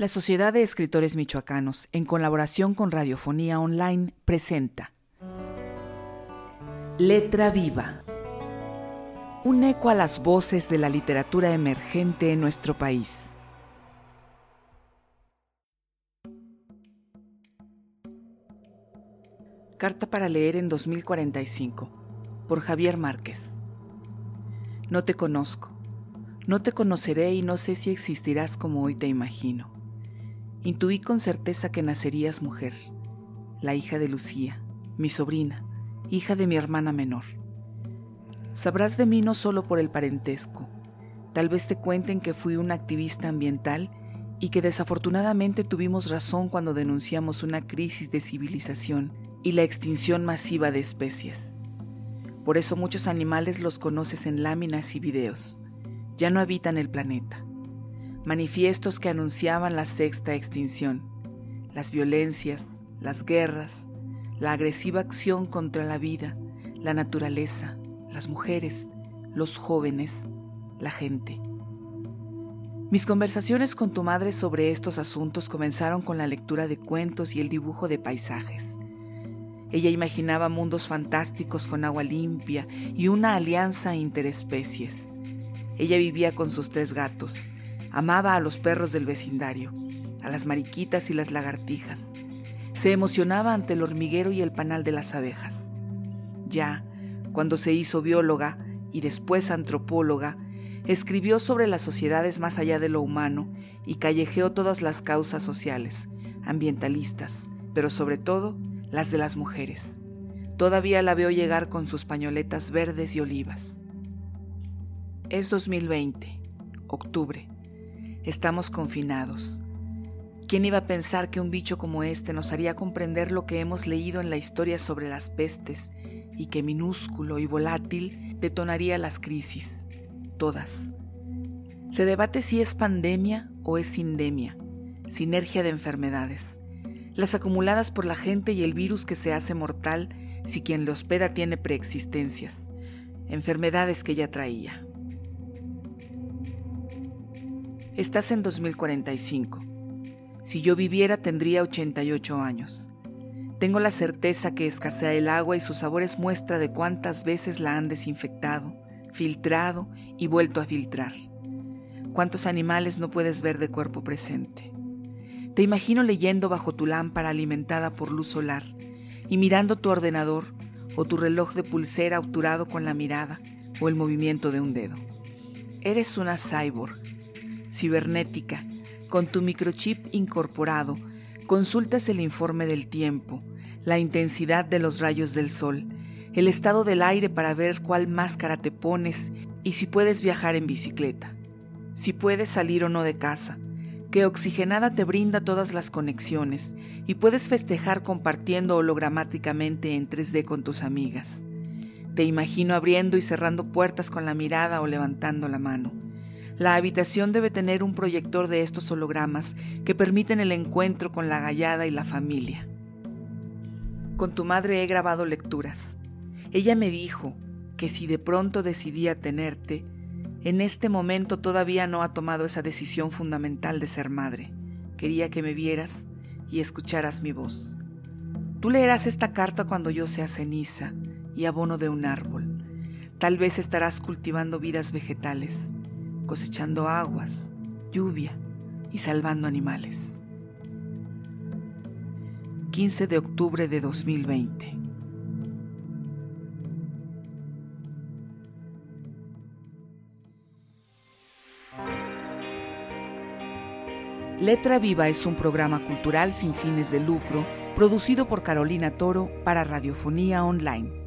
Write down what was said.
La Sociedad de Escritores Michoacanos, en colaboración con Radiofonía Online, presenta Letra Viva. Un eco a las voces de la literatura emergente en nuestro país. Carta para leer en 2045, por Javier Márquez. No te conozco, no te conoceré y no sé si existirás como hoy te imagino Intuí con certeza que nacerías mujer, la hija de Lucía, mi sobrina, hija de mi hermana menor. Sabrás de mí no solo por el parentesco, tal vez te cuenten que fui una activista ambiental y que desafortunadamente tuvimos razón cuando denunciamos una crisis de civilización y la extinción masiva de especies. Por eso muchos animales los conoces en láminas y videos. Ya no habitan el planeta manifiestos que anunciaban la sexta extinción, las violencias, las guerras, la agresiva acción contra la vida, la naturaleza, las mujeres, los jóvenes, la gente. Mis conversaciones con tu madre sobre estos asuntos comenzaron con la lectura de cuentos y el dibujo de paisajes. Ella imaginaba mundos fantásticos con agua limpia y una alianza interespecies. Ella vivía con sus tres gatos, Amaba a los perros del vecindario, a las mariquitas y las lagartijas. Se emocionaba ante el hormiguero y el panal de las abejas. Ya, cuando se hizo bióloga y después antropóloga, escribió sobre las sociedades más allá de lo humano y callejeó todas las causas sociales, ambientalistas, pero sobre todo las de las mujeres. Todavía la veo llegar con sus pañoletas verdes y olivas. Es 2020, octubre. Estamos confinados. ¿Quién iba a pensar que un bicho como este nos haría comprender lo que hemos leído en la historia sobre las pestes y que minúsculo y volátil detonaría las crisis? Todas. Se debate si es pandemia o es sindemia, sinergia de enfermedades, las acumuladas por la gente y el virus que se hace mortal si quien le hospeda tiene preexistencias, enfermedades que ya traía. Estás en 2045. Si yo viviera tendría 88 años. Tengo la certeza que escasea el agua y sus sabores muestra de cuántas veces la han desinfectado, filtrado y vuelto a filtrar. Cuántos animales no puedes ver de cuerpo presente. Te imagino leyendo bajo tu lámpara alimentada por luz solar y mirando tu ordenador o tu reloj de pulsera obturado con la mirada o el movimiento de un dedo. Eres una cyborg cibernética, con tu microchip incorporado, consultas el informe del tiempo, la intensidad de los rayos del sol, el estado del aire para ver cuál máscara te pones y si puedes viajar en bicicleta, si puedes salir o no de casa, que Oxigenada te brinda todas las conexiones y puedes festejar compartiendo hologramáticamente en 3D con tus amigas. Te imagino abriendo y cerrando puertas con la mirada o levantando la mano. La habitación debe tener un proyector de estos hologramas que permiten el encuentro con la gallada y la familia. Con tu madre he grabado lecturas. Ella me dijo que si de pronto decidía tenerte, en este momento todavía no ha tomado esa decisión fundamental de ser madre. Quería que me vieras y escucharas mi voz. Tú leerás esta carta cuando yo sea ceniza y abono de un árbol. Tal vez estarás cultivando vidas vegetales cosechando aguas, lluvia y salvando animales. 15 de octubre de 2020. Letra Viva es un programa cultural sin fines de lucro producido por Carolina Toro para Radiofonía Online.